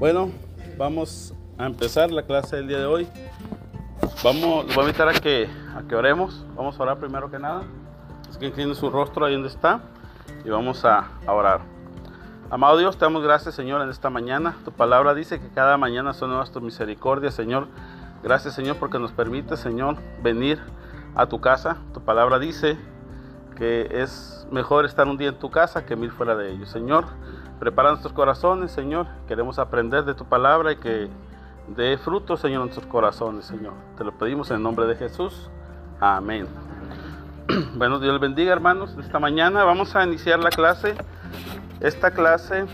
Bueno, vamos a empezar la clase del día de hoy. Vamos, los voy a invitar a que, a que oremos. Vamos a orar primero que nada. Es que incline su rostro ahí donde está y vamos a, a orar. Amado Dios, te damos gracias, Señor, en esta mañana. Tu palabra dice que cada mañana son nuevas tus misericordias, Señor. Gracias, Señor, porque nos permite, Señor, venir a tu casa. Tu palabra dice que es mejor estar un día en tu casa que mil fuera de ellos. Señor, prepara nuestros corazones, Señor. Queremos aprender de tu palabra y que dé fruto, Señor, en nuestros corazones, Señor. Te lo pedimos en el nombre de Jesús. Amén. Bueno, Dios les bendiga, hermanos. Esta mañana vamos a iniciar la clase. Esta clase,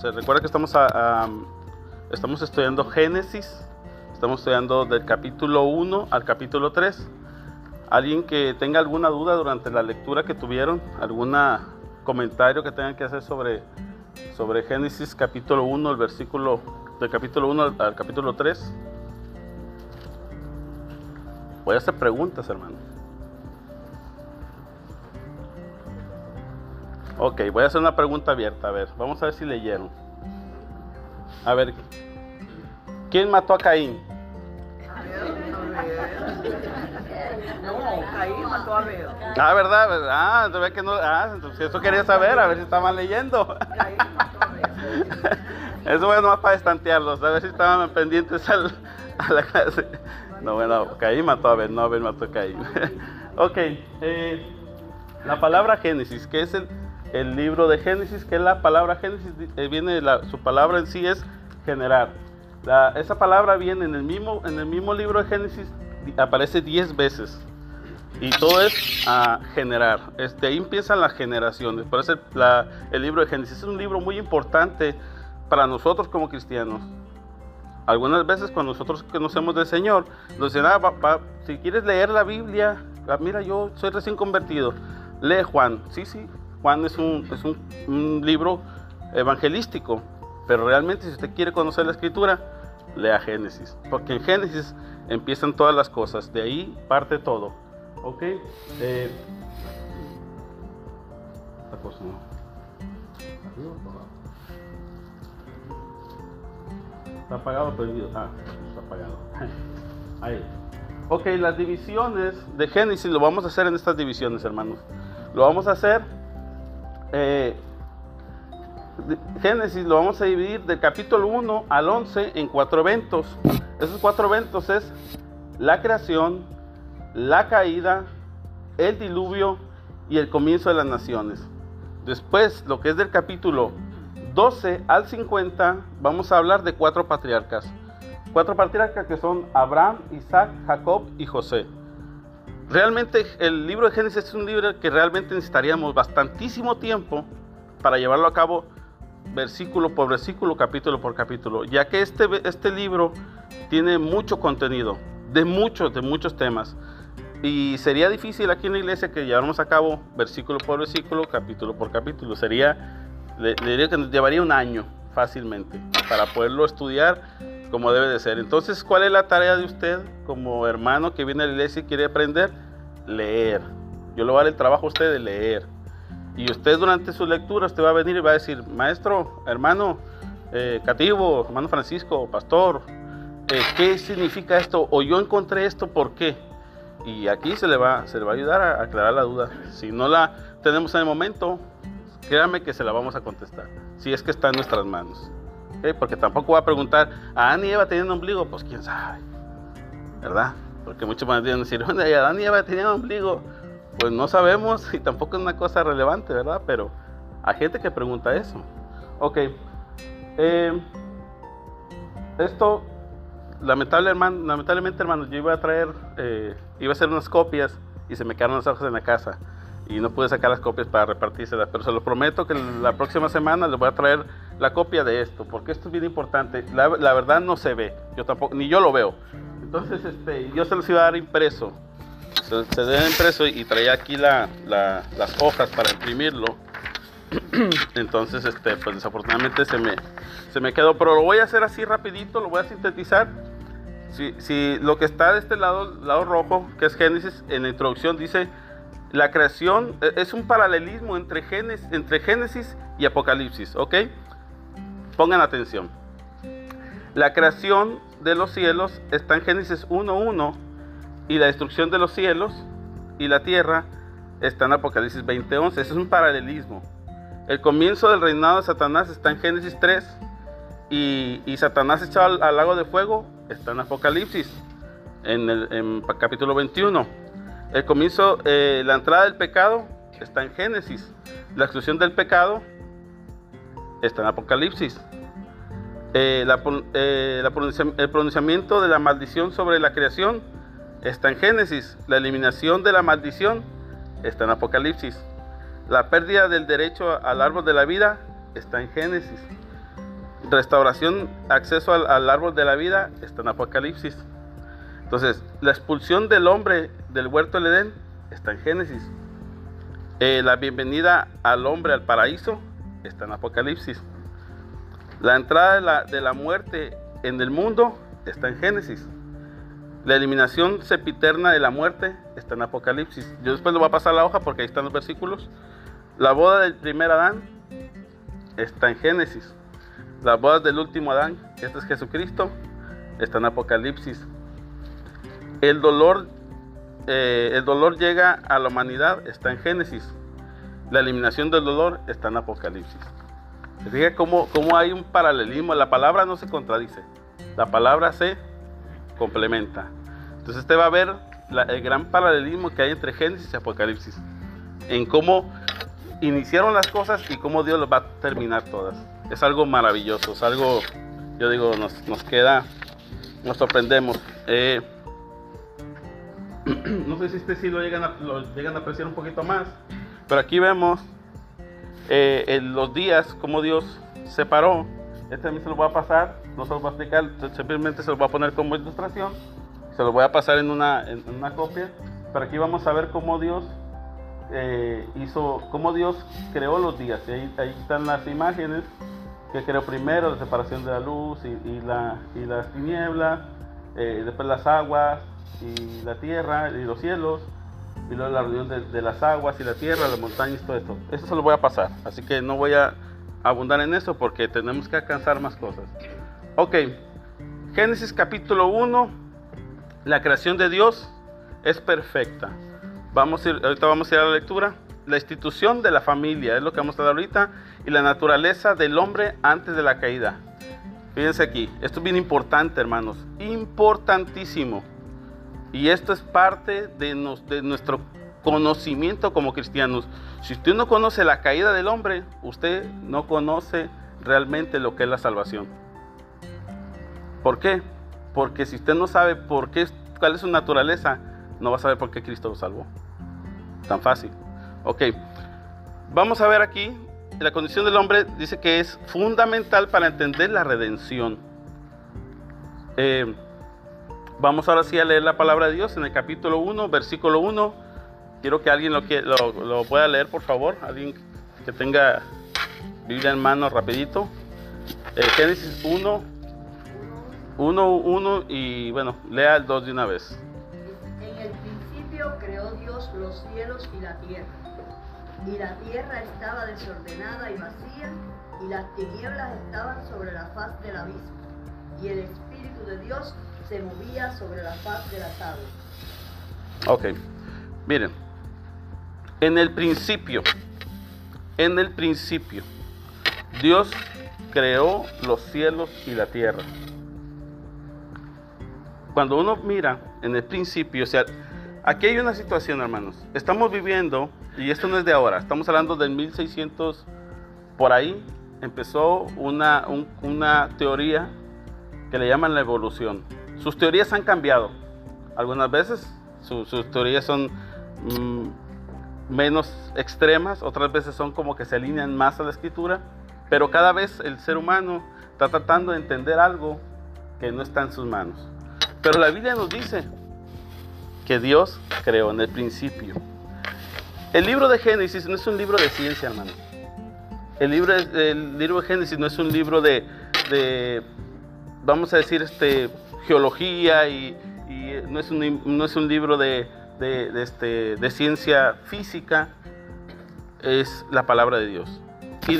se recuerda que estamos, a, estamos estudiando Génesis. Estamos estudiando del capítulo 1 al capítulo 3. Alguien que tenga alguna duda durante la lectura que tuvieron, algún comentario que tengan que hacer sobre, sobre Génesis capítulo 1, el versículo del capítulo 1 al, capítulo 3. Voy a hacer preguntas, hermano. Ok, voy a hacer una pregunta abierta. A ver, vamos a ver si leyeron. A ver, ¿quién mató a Caín? No, Caín mató a Abel. Ah, ¿verdad? ¿verdad? Ah, ve que no. Ah, entonces eso quería saber, a ver si estaban leyendo. Eso bueno más para estantearlos, a ver si estaban pendientes al- a la clase. No, bueno, Caín mató a Abel, no Abel mató a Caín. ok, eh, la palabra Génesis, que es el, el libro de Génesis, que es la palabra Génesis, eh, viene, la- su palabra en sí es generar. La- esa palabra viene en el mismo, en el mismo libro de Génesis, aparece 10 veces. Y todo es a generar. Es- de ahí empiezan las generaciones. Por eso el libro de Génesis es un libro muy importante para nosotros como cristianos. Algunas veces cuando nosotros conocemos del Señor, nos dicen, ah, va- va, si quieres leer la Biblia, ah, mira, yo soy recién convertido, lee Juan. Sí, sí, Juan es un, es un, un libro evangelístico, pero realmente si usted quiere conocer la escritura, lea Génesis, porque en Génesis empiezan todas las cosas, de ahí parte todo. ¿Ok? Eh, esta cosa. Está apagado o prendido. Ah, está apagado. Ahí. Ok, las divisiones de Génesis lo vamos a hacer en estas divisiones, hermanos. Lo vamos a hacer. eh, Génesis lo vamos a dividir del capítulo 1 al 11 en cuatro eventos. Esos cuatro eventos es la creación, la caída, el diluvio y el comienzo de las naciones. Después, lo que es del capítulo 12 al 50, vamos a hablar de cuatro patriarcas. Cuatro patriarcas que son Abraham, Isaac, Jacob y José. Realmente el libro de Génesis es un libro que realmente necesitaríamos bastantísimo tiempo para llevarlo a cabo versículo por versículo, capítulo por capítulo, ya que este, este libro tiene mucho contenido, de muchos, de muchos temas. Y sería difícil aquí en la iglesia que lleváramos a cabo versículo por versículo, capítulo por capítulo. Sería, le, diría que nos llevaría un año fácilmente para poderlo estudiar como debe de ser. Entonces, ¿cuál es la tarea de usted como hermano que viene a la iglesia y quiere aprender? Leer. Yo le voy a dar el trabajo a usted de leer. Y usted durante su lectura, usted va a venir y va a decir, maestro, hermano eh, Cativo, hermano Francisco, pastor, eh, ¿qué significa esto? O yo encontré esto, ¿por qué? Y aquí se le va, se le va a ayudar a aclarar la duda. Si no la tenemos en el momento, créame que se la vamos a contestar. Si es que está en nuestras manos. ¿Ok? Porque tampoco va a preguntar, ¿a Adán y Eva ombligo? Pues quién sabe. ¿Verdad? Porque muchos van a decir, ¿dónde hay Adán y Eva tenían ombligo? Pues no sabemos y tampoco es una cosa relevante, ¿verdad? Pero hay gente que pregunta eso. Ok. Eh, esto, lamentable, hermano, lamentablemente, hermanos, yo iba a traer, eh, iba a hacer unas copias y se me quedaron las hojas en la casa y no pude sacar las copias para repartírselas, pero se lo prometo que la próxima semana les voy a traer la copia de esto, porque esto es bien importante. La, la verdad no se ve, yo tampoco, ni yo lo veo. Entonces, este, yo se los iba a dar impreso. Se, se debe impreso y traía aquí la, la- las hojas para imprimirlo. Entonces, este, pues desafortunadamente se me, se me quedó, pero lo voy a hacer así rapidito, lo voy a sintetizar. Si, si lo que está de este lado, lado rojo, que es Génesis, en la introducción dice, la creación eh, es un paralelismo entre Génesis, entre Génesis y Apocalipsis, ¿ok? Pongan atención. La creación de los cielos está en Génesis 1.1 y la destrucción de los cielos y la tierra está en Apocalipsis 20.11. Ese es un paralelismo. El comienzo del reinado de Satanás está en Génesis 3 y, Satanás echado al, lago de fuego está en Apocalipsis, en el capítulo 21. El comienzo, eh, la entrada del pecado está en Génesis. La exclusión del pecado está en Apocalipsis. Eh, eh, el pronunciamiento de la maldición sobre la creación está en Génesis. La eliminación de la maldición está en Apocalipsis. La pérdida del derecho al árbol de la vida está en Génesis. Restauración, acceso al, árbol de la vida está en Apocalipsis. Entonces, la expulsión del hombre del huerto del Edén está en Génesis. Eh, la bienvenida al hombre al paraíso está en Apocalipsis. La entrada de la, muerte en el mundo está en Génesis. La eliminación sepiterna de la muerte está en Apocalipsis. Yo después le voy a pasar la hoja porque ahí están los versículos. La boda del primer Adán está en Génesis. Las bodas del último Adán, este es Jesucristo, está en Apocalipsis. El dolor, eh, el dolor llega a la humanidad, está en Génesis. La eliminación del dolor está en Apocalipsis. Fíjate cómo, cómo hay un paralelismo. La palabra no se contradice. La palabra se complementa. Entonces usted va a ver el gran paralelismo que hay entre Génesis y Apocalipsis. En cómo iniciaron las cosas y cómo Dios las va a terminar todas. Es algo maravilloso, es algo, yo digo, nos, queda, nos sorprendemos. Eh, no sé si este sí lo llegan, a, llegan a apreciar un poquito más, pero aquí vemos eh, en los días, como Dios separó. Este también se lo voy a pasar, no se lo voy a explicar, simplemente se lo voy a poner como ilustración. Se lo voy a pasar en una, en una copia. Pero aquí vamos a ver cómo Dios eh, hizo, cómo Dios creó los días. Y ahí, ahí, están las imágenes que creó primero, la separación de la luz y, la, y las tinieblas, eh, después las aguas y la tierra y los cielos y luego la reunión de, las aguas y la tierra, las montañas, todo esto. Eso se lo voy a pasar, así que no voy a abundar en eso porque tenemos que alcanzar más cosas. Ok, Génesis capítulo 1, la creación de Dios es perfecta. Vamos a ir, ahorita vamos a ir a la lectura. La institución de la familia es lo que vamos a dar ahorita y la naturaleza del hombre antes de la caída. Fíjense aquí, esto es bien importante, hermanos, importantísimo. Y esto es parte de, nuestro conocimiento como cristianos. Si usted no conoce la caída del hombre, usted no conoce realmente lo que es la salvación. ¿Por qué? Porque si usted no sabe por qué, cuál es su naturaleza, no va a saber por qué Cristo lo salvó. Tan fácil. Ok. Vamos a ver aquí, la condición del hombre dice que es fundamental para entender la redención. Eh, Vamos ahora sí a leer la palabra de Dios en el capítulo 1, versículo 1. Quiero que alguien lo, lo, pueda leer, por favor. Alguien que tenga Biblia en mano rapidito. Eh, Génesis 1, 1, 1 y bueno, lea el 2 de una vez. En el principio creó Dios los cielos y la tierra. Y la tierra estaba desordenada y vacía, y las tinieblas estaban sobre la faz del abismo. Y el Espíritu de Dios se movía sobre la faz de las aguas. Ok, miren, en el principio, en el principio, Dios creó los cielos y la tierra. Cuando uno mira en el principio, o sea, aquí hay una situación, hermanos. Estamos viviendo, y esto no es de ahora, estamos hablando del 1600, por ahí empezó una, una teoría que le llaman la evolución. Sus teorías han cambiado. Algunas veces sus teorías son mm, menos extremas, otras veces son como que se alinean más a la escritura, pero cada vez el ser humano está tratando de entender algo que no está en sus manos. Pero la Biblia nos dice que Dios creó en el principio. El libro de Génesis no es un libro de ciencia, hermano. El libro, el libro de Génesis no es un libro de, de vamos a decir, este, geología y, no, es un, no, es un, libro de, de, este, de, ciencia física, es la palabra de Dios.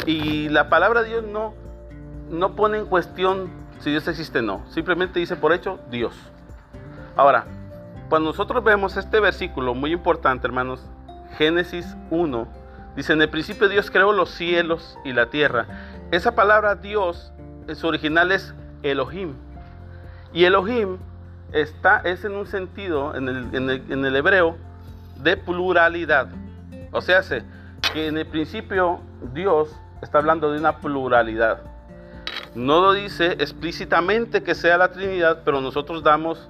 Y, la palabra de Dios no, no pone en cuestión si Dios existe, no. Simplemente dice por hecho Dios. Ahora, cuando nosotros vemos este versículo, muy importante, hermanos, Génesis 1, dice, en el principio Dios creó los cielos y la tierra. Esa palabra Dios, en su original es Elohim. Y Elohim está, es en un sentido, en el, en el hebreo, de pluralidad. O sea, que en el principio Dios está hablando de una pluralidad. No lo dice explícitamente que sea la Trinidad, pero nosotros damos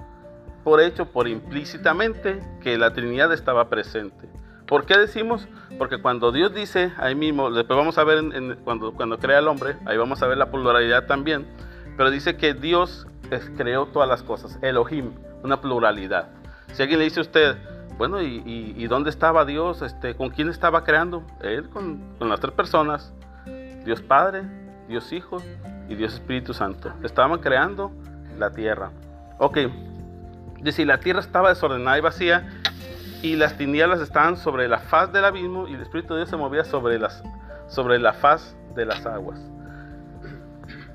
por hecho, por implícitamente, que la Trinidad estaba presente. ¿Por qué decimos? Porque cuando Dios dice, ahí mismo, después vamos a ver cuando, cuando crea el hombre, ahí vamos a ver la pluralidad también, pero dice que Dios creó todas las cosas, Elohim, una pluralidad. Si alguien le dice a usted, bueno, ¿y, dónde estaba Dios? Este, ¿Con quién estaba creando? Él con, con, las tres personas. Dios Padre, Dios Hijo y Dios Espíritu Santo. Estaban creando la tierra. Ok, dice, la tierra estaba desordenada y vacía y las tinieblas estaban sobre la faz del abismo y el Espíritu de Dios se movía sobre, las, sobre la faz de las aguas.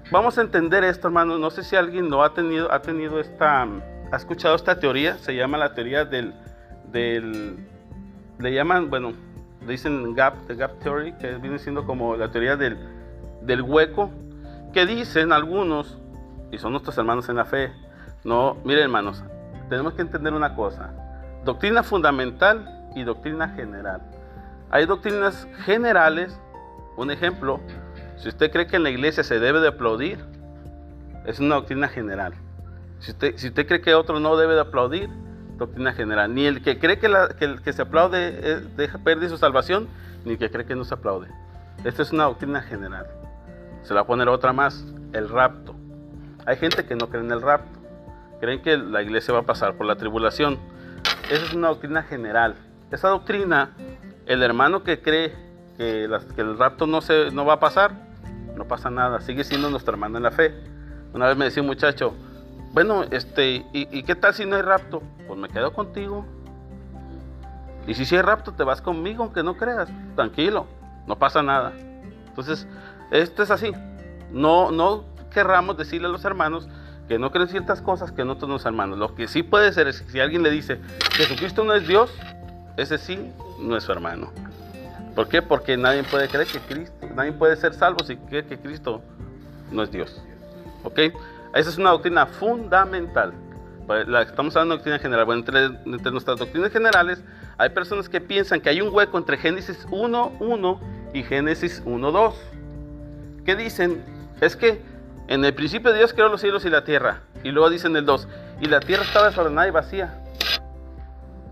Vamos a entender esto, hermanos. No sé si alguien lo ha tenido, ha tenido esta, ha escuchado esta teoría. Se llama la teoría del del, le llaman, bueno, le dicen gap, the gap theory, que viene siendo como la teoría del, del hueco, que dicen algunos, y son nuestros hermanos en la fe, no, miren hermanos, tenemos que entender una cosa, doctrina fundamental y doctrina general. Hay doctrinas generales, un ejemplo, si usted cree que en la iglesia se debe de aplaudir, es una doctrina general. Si usted, cree que otro no debe de aplaudir, doctrina general. Ni el que cree que, el que se aplaude eh, deja perder su salvación, ni el que cree que no se aplaude. Esta es una doctrina general. Se le va a poner otra más, el rapto. Hay gente que no cree en el rapto. Creen que la iglesia va a pasar por la tribulación. Esa es una doctrina general. Esa doctrina, el hermano que cree que, el rapto no, se, no va a pasar, no pasa nada. Sigue siendo nuestro hermano en la fe. Una vez me decía un muchacho, bueno, este, ¿y, qué tal si no hay rapto? Pues me quedo contigo. Y si sí hay rapto, te vas conmigo, aunque no creas. Tranquilo, no pasa nada. Entonces, esto es así. No, no querramos decirle a los hermanos que no creen ciertas cosas que no todos los hermanos. Lo que sí puede ser es que si alguien le dice, Jesucristo no es Dios, ese sí no es su hermano. ¿Por qué? Porque nadie puede creer que Cristo, nadie puede ser salvo si cree que Cristo no es Dios. ¿Ok? Esa es una doctrina fundamental. Pues, la, estamos hablando de doctrina general. Bueno, entre, nuestras doctrinas generales hay personas que piensan que hay un hueco entre Génesis 1.1 y Génesis 1.2. ¿Qué dicen? Es que en el principio Dios creó los cielos y la tierra. Y luego dicen el 2. Y la tierra estaba desordenada y vacía.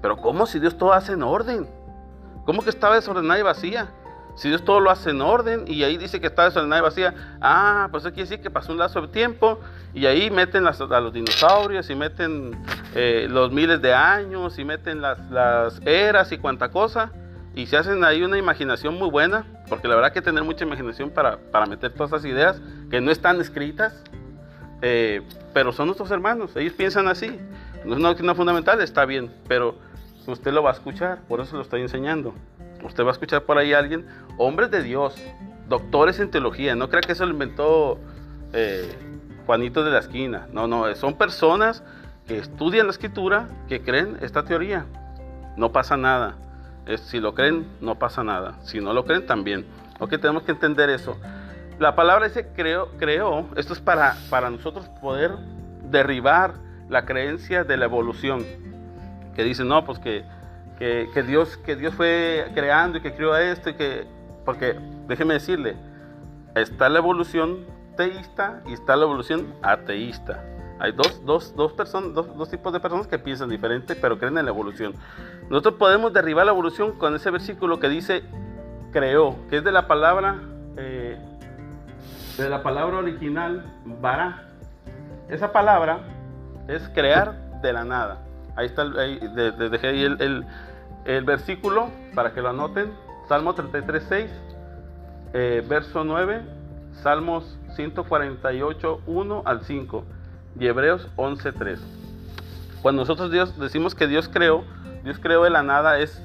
Pero ¿cómo si Dios todo hace en orden? ¿Cómo que estaba desordenada y vacía? Si Dios todo lo hace en orden y ahí dice que está desordenada y vacía, ah, pues eso quiere decir que pasó un lazo de tiempo y ahí meten a los dinosaurios y meten eh, los miles de años y meten las, eras y cuanta cosa y se hacen ahí una imaginación muy buena, porque la verdad que tener mucha imaginación para, meter todas esas ideas que no están escritas, eh, pero son nuestros hermanos, ellos piensan así. No es una doctrina fundamental, está bien, pero usted lo va a escuchar, por eso lo estoy enseñando. Usted va a escuchar por ahí a alguien, hombres de Dios, doctores en teología, no crea que eso lo inventó eh, Juanito de la esquina, no, no, son personas que estudian la escritura, que creen esta teoría. No pasa nada. Si lo creen, no pasa nada. Si no lo creen, también. Ok, tenemos que entender eso. La palabra dice creó, creó. Esto es para, para nosotros poder derribar la creencia de la evolución. Que dice, no, pues que que, Dios, que Dios fue creando y que creó esto y que, porque déjeme decirle, está la evolución teísta y está la evolución ateísta. Hay dos, dos, dos, personas, dos, tipos de personas que piensan diferente, pero creen en la evolución. Nosotros podemos derribar la evolución con ese versículo que dice creó, que es de la palabra, eh, de la palabra original, bara. Esa palabra es crear de la nada. Ahí está, ahí, dejé ahí el, el versículo, para que lo anoten, Salmo 33, 6, eh, verso 9, Salmos 148, 1 al 5 y Hebreos 11, 3. Cuando nosotros Dios, decimos que Dios creó, Dios creó de la nada es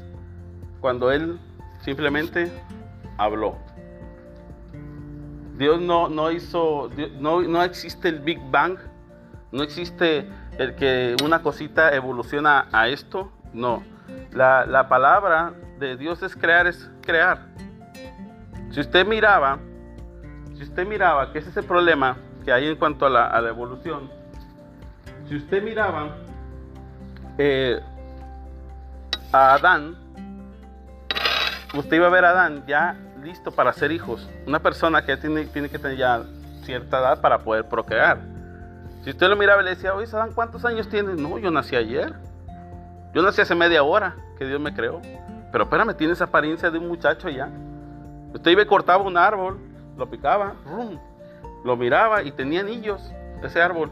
cuando Él simplemente habló. Dios no, no hizo, no, no existe el Big Bang, no existe el que una cosita evoluciona a esto, no. La, la palabra de Dios es crear, es crear. Si usted miraba, si usted miraba que ese es el problema que hay en cuanto a la evolución, si usted miraba eh, a Adán, usted iba a ver a Adán ya listo para ser hijos. Una persona que tiene, tiene que tener ya cierta edad para poder procrear. Si usted lo miraba y le decía, oye, Adán, ¿cuántos años tienes? No, yo nací ayer. Yo nací hace media hora que Dios me creó. Pero espérame, tienes apariencia de un muchacho ya. Usted iba y cortaba un árbol, lo picaba, lo miraba y tenía anillos ese árbol.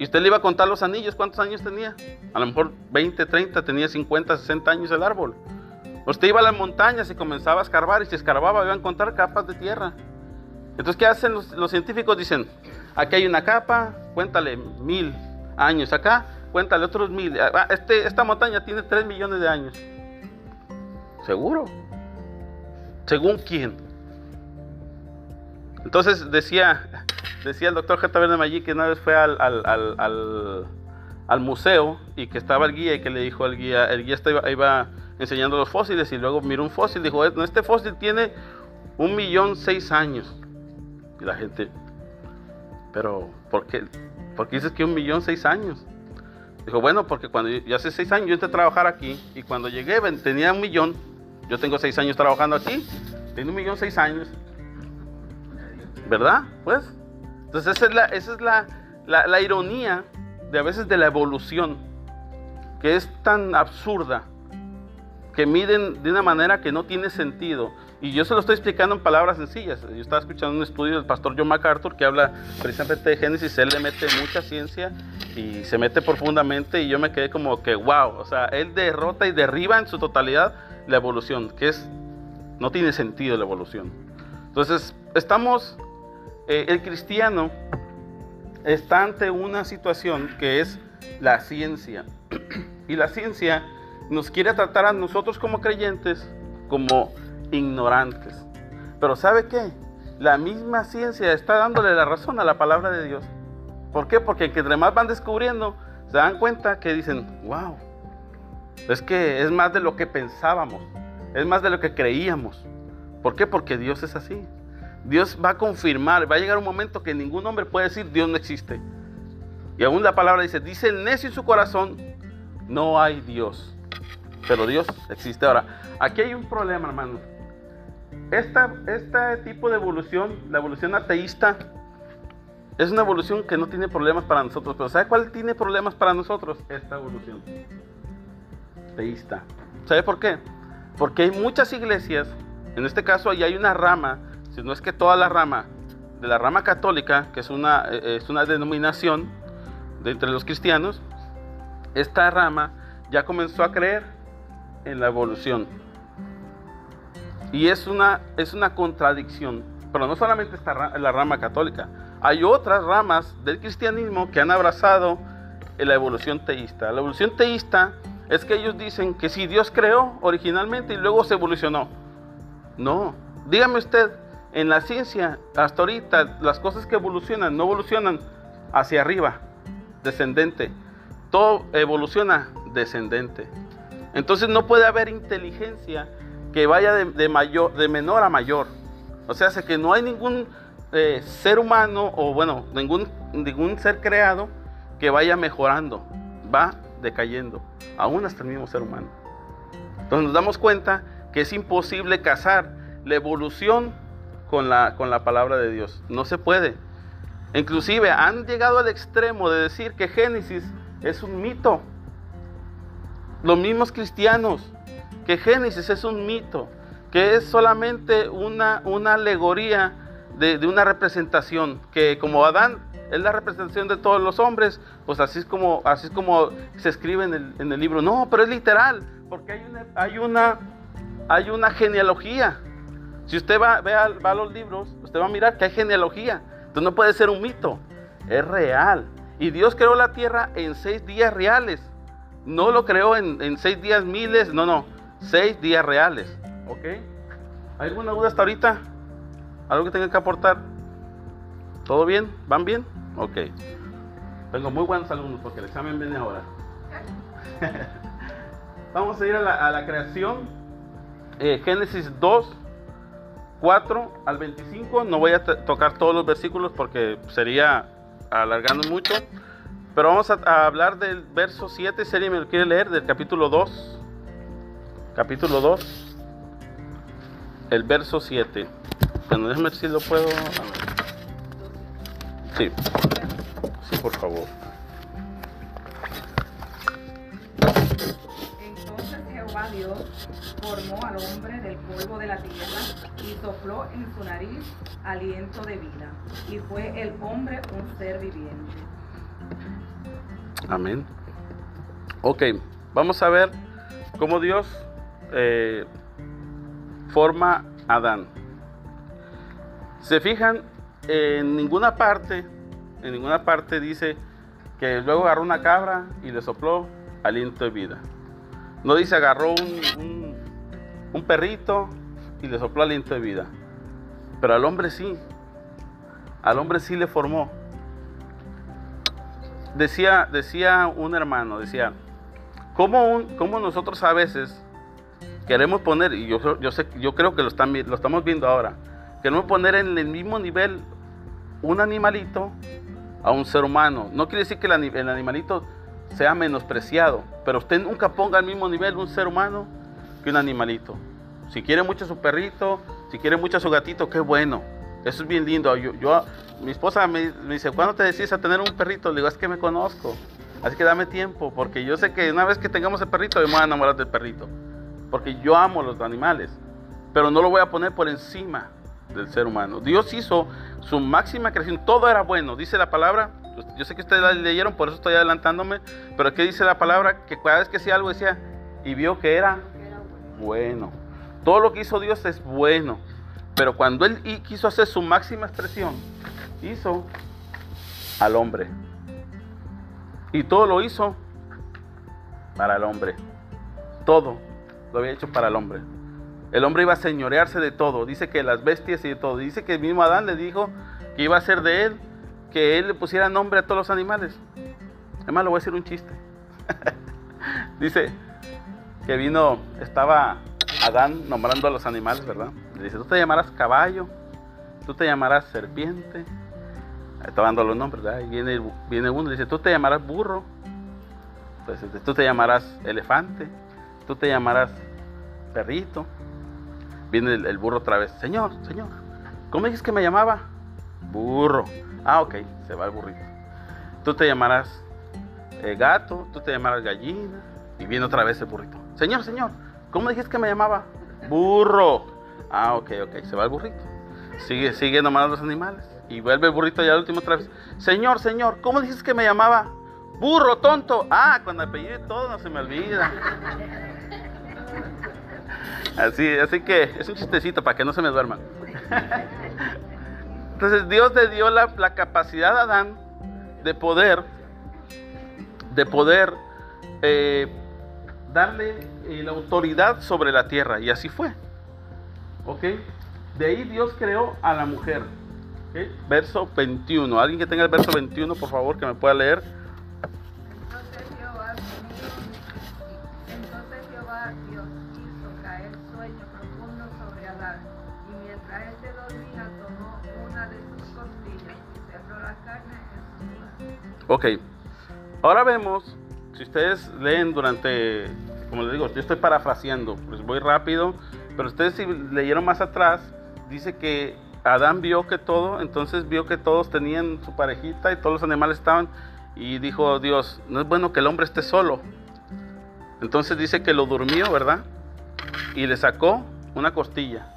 Y usted le iba a contar los anillos, ¿cuántos años tenía? A lo mejor 20, 30, tenía 50, 60 años el árbol. Usted iba a las montañas y comenzaba a escarbar y si escarbaba iba a encontrar capas de tierra. Entonces, ¿qué hacen los, científicos? Dicen, aquí hay una capa, cuéntale mil años acá, cuéntale otros mil. Ah, este, esta montaña tiene 3 millones de años. ¿Seguro? ¿Según quién? Entonces decía, decía el doctor J. Verde Maggi que una vez fue al, al, al, museo y que estaba el guía y que le dijo al guía, el guía estaba, iba enseñando los fósiles y luego miró un fósil y dijo, este fósil tiene un millón seis años. Y la gente, pero ¿por qué? ¿Por qué dices que un millón seis años? Dijo, bueno, porque cuando yo, hace seis años yo entré a trabajar aquí y cuando llegué tenía un millón. Yo tengo seis años trabajando aquí, tengo un millón seis años. ¿Verdad? Pues. Entonces esa es la, ironía de a veces de la evolución, que es tan absurda que miden de una manera que no tiene sentido. Y yo se lo estoy explicando en palabras sencillas. Yo estaba escuchando un estudio del pastor John MacArthur que habla precisamente de Génesis. Él le mete mucha ciencia y se mete profundamente. Y yo me quedé como que, wow. O sea, él derrota y derriba en su totalidad la evolución, que es, no tiene sentido la evolución. Entonces, estamos, eh, el cristiano está ante una situación que es la ciencia. y la ciencia nos quiere tratar a nosotros como creyentes como ignorantes. Pero ¿sabe qué? La misma ciencia está dándole la razón a la palabra de Dios. ¿Por qué? Porque que entre más van descubriendo, se dan cuenta que dicen, wow, es que es más de lo que pensábamos, es más de lo que creíamos. ¿Por qué? Porque Dios es así. Dios va a confirmar, va a llegar un momento que ningún hombre puede decir Dios no existe. Y aún la palabra dice, dice el necio en su corazón, no hay Dios. Pero Dios existe. Ahora, aquí hay un problema, hermano. Esta, este tipo de evolución, la evolución ateísta, es una evolución que no tiene problemas para nosotros. Pero ¿sabe cuál tiene problemas para nosotros? Esta evolución teísta. ¿Sabe por qué? Porque hay muchas iglesias, en este caso ahí hay una rama, si no es que toda la rama, de la rama católica, que es una, eh, es una denominación de entre los cristianos, esta rama ya comenzó a creer en la evolución. Y es una, es una contradicción. Pero no solamente está la rama católica. Hay otras ramas del cristianismo que han abrazado la evolución teísta. La evolución teísta es que ellos dicen que si Dios creó originalmente y luego se evolucionó. No. Dígame usted, en la ciencia, hasta ahorita, las cosas que evolucionan no evolucionan hacia arriba, descendente. Todo evoluciona descendente. Entonces no puede haber inteligencia que vaya de, menor a mayor. O sea, que no hay ningún eh, ser humano o bueno, ningún, ningún ser creado que vaya mejorando, va decayendo, aún hasta el mismo ser humano. Entonces nos damos cuenta que es imposible casar la evolución con la, con la palabra de Dios. No se puede. Inclusive han llegado al extremo de decir que Génesis es un mito los mismos cristianos, que Génesis es un mito, que es solamente una, una alegoría de, una representación, que como Adán es la representación de todos los hombres, pues así es como, así es como se escribe en el, en el libro. No, pero es literal, porque hay una, hay una, hay una genealogía. Si usted va, ve a, va a los libros, usted va a mirar que hay genealogía. Entonces no puede ser un mito, es real. Y Dios creó la tierra en seis días reales. No lo creó en, seis días miles, no, no, seis días reales. ¿Ok? ¿Hay alguna duda hasta ahorita? ¿Algo que tenga que aportar? ¿Todo bien? ¿Van bien? Ok. Tengo muy buenos alumnos porque el examen viene ahora. Vamos a ir a la, a la creación. Eh, Génesis 2, 4 al 25. No voy a tocar todos los versículos porque sería alargando mucho. Pero vamos a, a hablar del verso 7. Si alguien me lo quiere leer, del capítulo 2. Capítulo 2. El verso 7. Bueno, déjame ver si lo puedo. Sí. Sí, por favor. Dios formó al hombre del polvo de la tierra y sopló en su nariz aliento de vida. Y fue el hombre un ser viviente. Amén. Ok, vamos a ver cómo Dios eh, forma a Adán. Se fijan, en ninguna parte, en ninguna parte dice que luego agarró una cabra y le sopló aliento de vida. No dice agarró un, un- perrito y le sopló aliento de vida. Pero al hombre sí. Al hombre sí le formó. Decía, decía un hermano, decía, ¿cómo, cómo nosotros a veces queremos poner, y yo, yo, sé, yo creo que lo, están, lo estamos viendo ahora, queremos poner en el mismo nivel un animalito a un ser humano. No quiere decir que el animalito sea menospreciado, pero usted nunca ponga al mismo nivel un ser humano que un animalito. Si quiere mucho a su perrito, si quiere mucho a su gatito, qué bueno. Eso es bien lindo. Yo, yo- mi esposa me, me dice, ¿cuándo te decides a tener un perrito? Le digo, es que me conozco. Así que dame tiempo, porque yo sé que una vez que tengamos el perrito, me voy a enamorar del perrito. Porque yo amo los animales, pero no lo voy a poner por encima del ser humano. Dios hizo su máxima creación, todo era bueno, dice la palabra. Yo sé que ustedes la leyeron, por eso estoy adelantándome, pero aquí dice la palabra que cada vez que hacía algo decía, y vio que era bueno. Todo lo que hizo Dios es bueno. Pero cuando Él quiso hacer su máxima expresión, hizo al hombre. Y todo lo hizo para el hombre. Todo lo había hecho para el hombre. El hombre iba a señorearse de todo. Dice que las bestias y de todo. Dice que el mismo Adán le dijo que iba a ser de él, que él le pusiera nombre a todos los animales. Además, le voy a decir un chiste. Dice que vino, estaba Adán nombrando a los animales, ¿verdad? Le dice, tú te llamarás caballo, tú te llamarás serpiente. Estaba dando los nombres, ¿verdad? Viene, viene uno dice, tú te llamarás burro, entonces tú te llamarás elefante, tú te llamarás perrito. Viene el, el burro otra vez, señor, señor, ¿cómo dices que me llamaba? Burro. Ah, ok, se va el burrito. Tú te llamarás eh, gato, tú te llamarás gallina. Y viene otra vez el burrito. Señor, señor, ¿cómo dijiste que me llamaba? Burro. Ah, ok, ok, se va el burrito. Sigue, sigue nombrando los animales. Y vuelve el burrito ya al último otra vez. Señor, señor, ¿cómo dijiste que me llamaba? Burro, tonto. Ah, cuando apellido todo no se me olvida. Así, así que es un chistecito para que no se me duerman. Entonces Dios le dio la, capacidad a Adán de poder, de poder eh, darle eh, la autoridad sobre la tierra. Y así fue. ¿Ok? De ahí Dios creó a la mujer. ¿Ok? Verso 21. Alguien que tenga el verso 21, por favor, que me pueda leer. Ok. Ahora vemos, si ustedes leen durante, como les digo, yo estoy parafraseando, pues voy rápido, pero ustedes si leyeron más atrás, dice que Adán vio que todo, entonces vio que todos tenían su parejita y todos los animales estaban, y dijo Dios, no es bueno que el hombre esté solo. Entonces dice que lo durmió, ¿verdad? Y le sacó una costilla.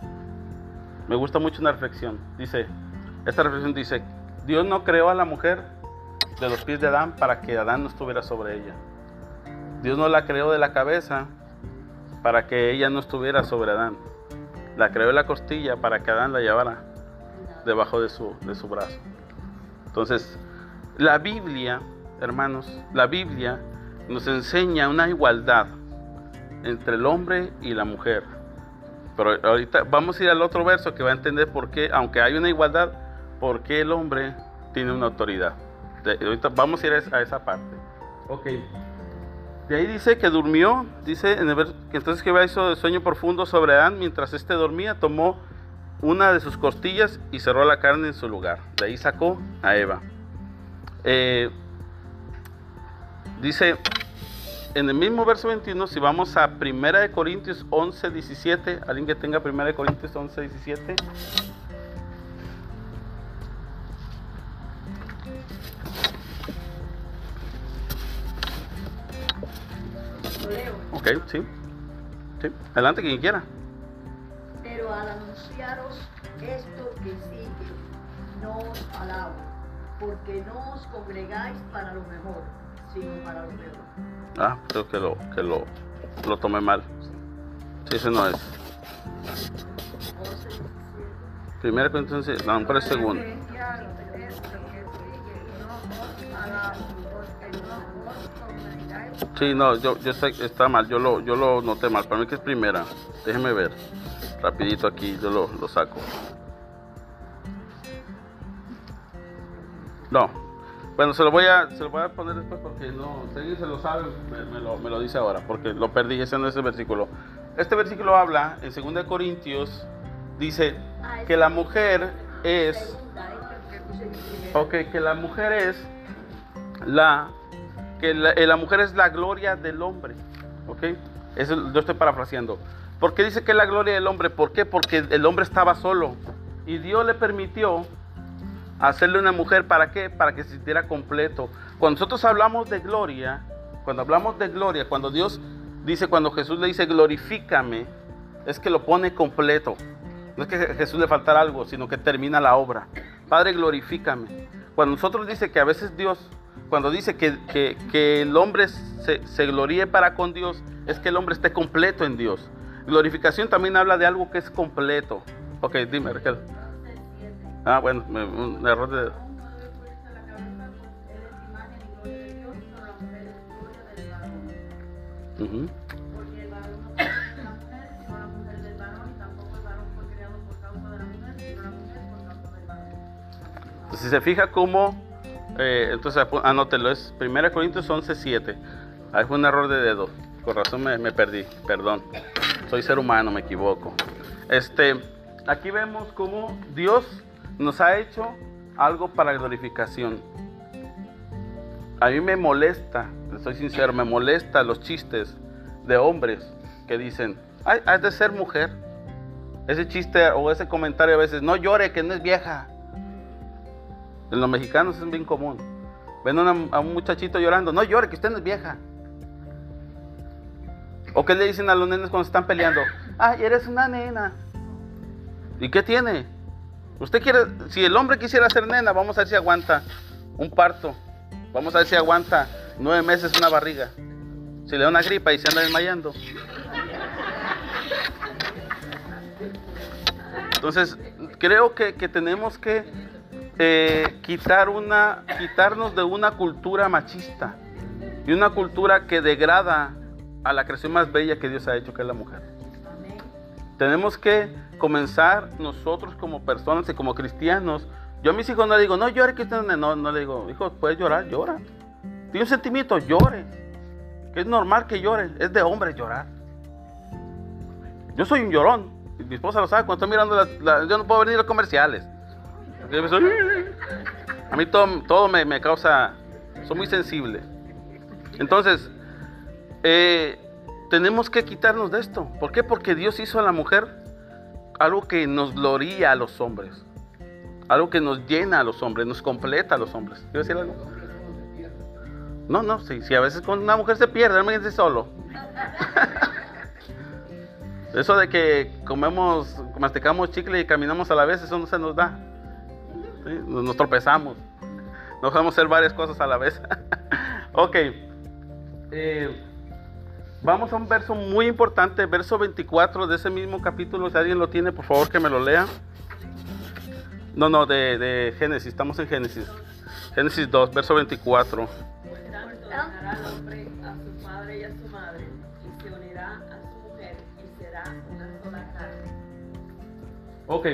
Me gusta mucho una reflexión. Dice, esta reflexión dice, Dios no creó a la mujer de los pies de Adán para que Adán no estuviera sobre ella. Dios no la creó de la cabeza para que ella no estuviera sobre Adán. La creó de la costilla para que Adán la llevara debajo de su, de su brazo. Entonces, la Biblia, hermanos, la Biblia nos enseña una igualdad entre el hombre y la mujer. Pero ahorita vamos a ir al otro verso que va a entender por qué, aunque hay una igualdad, por qué el hombre tiene una autoridad. De- ahorita vamos a ir a esa, parte. Ok. De ahí dice que durmió, dice en el que entonces Jehová hizo de sueño profundo sobre Adán mientras éste dormía, tomó una de sus costillas y cerró la carne en su lugar. De ahí sacó a Eva. Eh, dice en el mismo verso 21, si vamos a 1 de Corintios 11, 17, alguien que tenga 1 de Corintios 11, 17. Leo. Ok, sí. Sí, adelante quien quiera. Pero al anunciaros esto que sigue, no os alabo, porque no os congregáis para lo mejor, sino para lo peor. Ah, creo que lo, que lo, lo tomé mal. Sí, ese no es. 11, 17. Primero sí, no, pero es segundo. Esto que sigue, no os alabo, Sí, no, yo, yo sé que está mal, yo lo, yo lo noté mal. Para mí que es primera. Déjeme ver. Rapidito aquí, yo lo, lo saco. No. Bueno, se lo voy a, se lo voy a poner después porque no, si alguien se lo sabe, me, me lo, me lo dice ahora, porque lo perdí, ese no es el versículo. Este versículo habla, en 2 Corintios, dice Ah, que la mujer es... Primero. Ok, que la mujer es la que la, eh, la mujer es la gloria del hombre. Ok, eso yo estoy parafraseando. ¿Por qué dice que es la gloria del hombre? ¿Por qué? Porque el hombre estaba solo y Dios le permitió hacerle una mujer para qué? Para que se sintiera completo. Cuando nosotros hablamos de gloria, cuando hablamos de gloria, cuando Dios dice, cuando Jesús le dice glorifícame, es que lo pone completo. No es que a Jesús le faltara algo, sino que termina la obra. Padre, glorifícame. Cuando nosotros dice que a veces Dios, cuando dice que, que- que el hombre se, se gloríe para con Dios, es que el hombre esté completo en Dios. Glorificación también habla de algo que es completo. Ok, dime, Raquel. Ah, bueno, un error de... Si se fija cómo, eh, entonces anótelo, es 1 Corintios 11, 7. Ahí fue un error de dedo. Con razón me, me perdí, perdón. Soy ser humano, me equivoco. Este, aquí vemos cómo Dios nos ha hecho algo para glorificación. A mí me molesta, soy sincero, me molesta los chistes de hombres que dicen, has de ser mujer. Ese chiste o ese comentario a veces, no llore, que no es vieja. En los mexicanos es bien común. Ven a, un muchachito llorando, no llore, que usted no es vieja. ¿O qué le dicen a los nenes cuando se están peleando? Ay, eres una nena. ¿Y qué tiene? Usted quiere, si el hombre quisiera ser nena, vamos a ver si aguanta un parto. Vamos a ver si aguanta nueve meses una barriga. Si le da una gripa y se anda desmayando. Entonces, creo que, que tenemos que eh, quitar una, quitarnos de una cultura machista y una cultura que degrada a la creación más bella que Dios ha hecho, que es la mujer. Tenemos que comenzar nosotros como personas y como cristianos. Yo a mis hijos no le digo, no llore, que no, no, le digo, hijo, puedes llorar, llora. Tiene un sentimiento, llore. Que es normal que llore, es de hombre llorar. Yo soy un llorón. Mi esposa lo sabe, cuando estoy mirando, la- yo no puedo venir a los comerciales. A mí todo, me, causa, soy muy sensible. Entonces, eh, tenemos que quitarnos de esto. ¿Por qué? Porque Dios hizo a la mujer algo que nos gloría a los hombres. Algo que nos llena a los hombres, nos completa a los hombres. ¿Quiero decir algo? No, no, sí, sí, a veces con una mujer se pierde, imagínense solo. Eso de que comemos, masticamos chicle y caminamos a la vez, eso no se nos da. Nos, nos tropezamos. No podemos hacer varias cosas a la vez. ok. Eh, vamos a un verso muy importante, verso 24 de ese mismo capítulo. Si alguien lo tiene, por favor que me lo lea. No, no, de, Génesis, estamos en Génesis. Génesis 2, verso 24. Por tanto, dejará al hombre a su padre y a su madre, y se unirá a su mujer, y será una sola carne. Ok.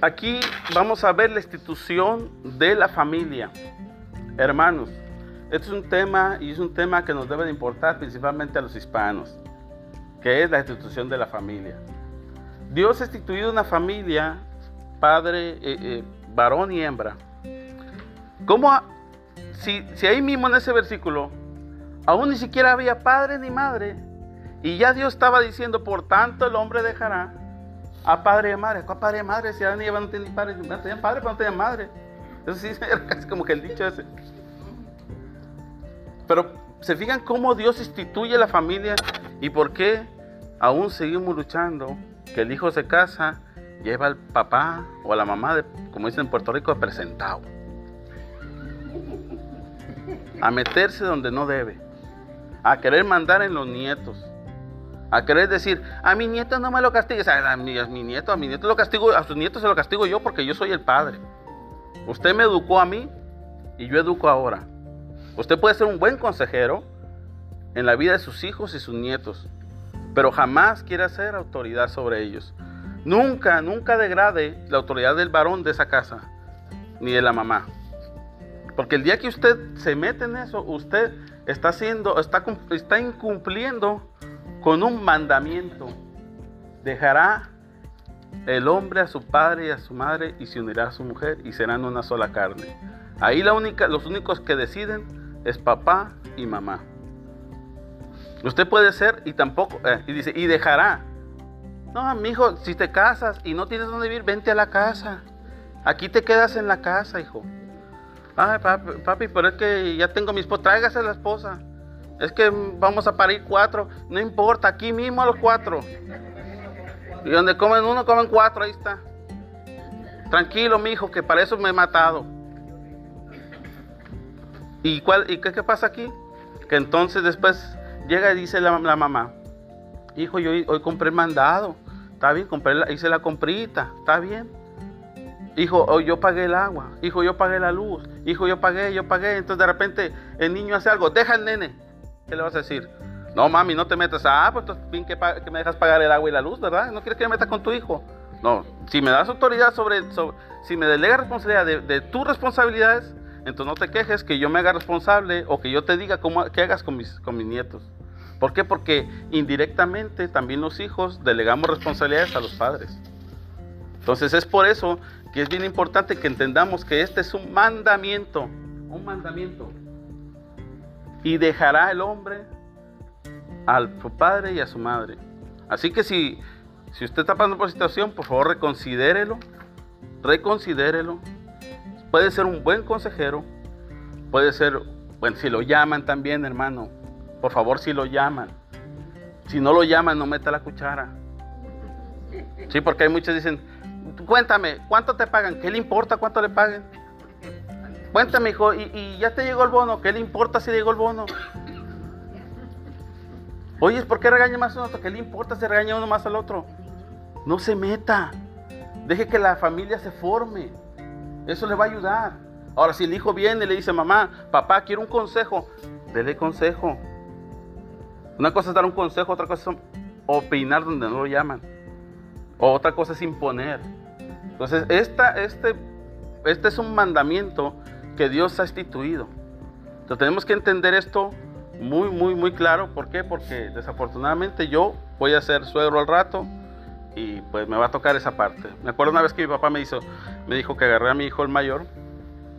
Aquí vamos a ver la institución de la familia. Hermanos, este es un tema y es un tema que nos debe de importar principalmente a los hispanos, que es la institución de la familia. Dios ha instituido una familia, padre, eh, eh, varón y hembra. ¿Cómo, si, si ahí mismo en ese versículo, aún ni siquiera había padre ni madre, y ya Dios estaba diciendo, por tanto el hombre dejará a padre y madre. ¿Cuál padre y madre? Si Adán y Eva no tenían padre, no tenían padre, pero no tenían madre. Eso sí, era casi como que el dicho ese. Pero se fijan cómo Dios instituye la familia y por qué aún seguimos luchando que el hijo se casa, lleva al papá o a la mamá, de, como dicen en Puerto Rico, de presentado. A meterse donde no debe. A querer mandar en los nietos. A querer decir, a mi nieto no me lo castigues. A, a mi, a mi nieto, lo castigo, a sus nietos se lo castigo yo porque yo soy el padre. Usted me educó a mí y yo educo ahora. Usted puede ser un buen consejero en la vida de sus hijos y sus nietos, pero jamás quiera ser autoridad sobre ellos. Nunca, nunca degrade la autoridad del varón de esa casa, ni de la mamá. Porque el día que usted se mete en eso, usted está haciendo, está, está incumpliendo con un mandamiento. Dejará el hombre a su padre y a su madre y se unirá a su mujer y serán una sola carne. Ahí los únicos que deciden es papá y mamá. Usted puede ser y tampoco, eh, y dice, y dejará. No, mi hijo, si te casas y no tienes dónde vivir, vente a la casa. Aquí te quedas en la casa, hijo. Ay, papi, papi, pero es que ya tengo mi esposa. Tráigase a la esposa. Es que vamos a parir cuatro. No importa, aquí mismo a los cuatro. Y donde comen uno, comen cuatro, ahí está. Tranquilo, mi hijo, que para eso me he matado. ¿Y, cuál, y qué, pasa aquí? Que entonces después llega y dice la, mamá, hijo, yo hoy, compré el mandado. Está bien, compré la- hice la comprita. Está bien. Hijo, hoy yo pagué el agua. Hijo, yo pagué la luz. Hijo, yo pagué, yo pagué. Entonces de repente el niño hace algo. Deja al nene. ¿Qué le vas a decir? No, mami, no te metas. Ah, pues bien que, me dejas pagar el agua y la luz, ¿verdad? No quieres que me meta con tu hijo. No, si me das autoridad sobre, sobre- si me delegas responsabilidad de, de tus responsabilidades, entonces no te quejes que yo me haga responsable o que yo te diga cómo, qué hagas con mis, con mis nietos. ¿Por qué? Porque indirectamente también los hijos delegamos responsabilidades a los padres. Entonces es por eso que es bien importante que entendamos que este es un mandamiento, un mandamiento. Y dejará el hombre a su padre y a su madre. Así que si, si usted está pasando por situación, por favor reconsidérelo, reconsidérelo. Puede ser un buen consejero, puede ser, bueno, si lo llaman también, hermano, por favor, si lo llaman. Si no lo llaman, no meta la cuchara. Sí, porque hay muchos dicen, cuéntame, ¿cuánto te pagan? ¿Qué le importa cuánto le paguen? Cuéntame, hijo, ¿y, ya te llegó el bono? ¿Qué le importa si llegó el bono? Oye, ¿por qué regaña más a uno? ¿Qué le importa si regaña uno más al otro? No se meta. Deje que la familia se forme. Eso le va a ayudar. Ahora, si el hijo viene y le dice, mamá, papá, quiero un consejo, dele consejo. Una cosa es dar un consejo, otra cosa es opinar donde no lo llaman. O otra cosa es imponer. Entonces, esta, este, este es un mandamiento que Dios ha instituido. Entonces, tenemos que entender esto muy, muy, muy claro. ¿Por qué? Porque desafortunadamente yo voy a ser suegro al rato y pues me va a tocar esa parte. Me acuerdo una vez que mi papá me hizo, me dijo que agarré a mi hijo el mayor,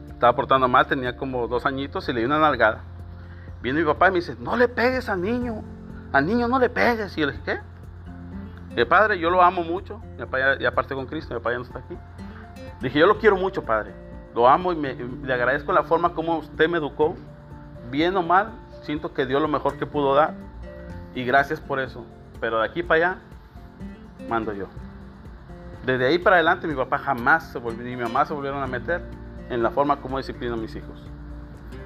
estaba portando mal, tenía como dos añitos y le di una nalgada. Viene mi papá y me dice, no le pegues al niño, al niño no le pegues. Y yo le dije, ¿qué? Y el padre, yo lo amo mucho, mi papá ya, ya con Cristo, mi papá ya no está aquí. Dije, yo lo quiero mucho, padre, lo amo y, le agradezco la forma como usted me educó, bien o mal, siento que dio lo mejor que pudo dar y gracias por eso. Pero de aquí para allá, mando yo. Desde ahí para adelante mi papá jamás se volvió, ni mi mamá se volvieron a meter en la forma como disciplino a mis hijos.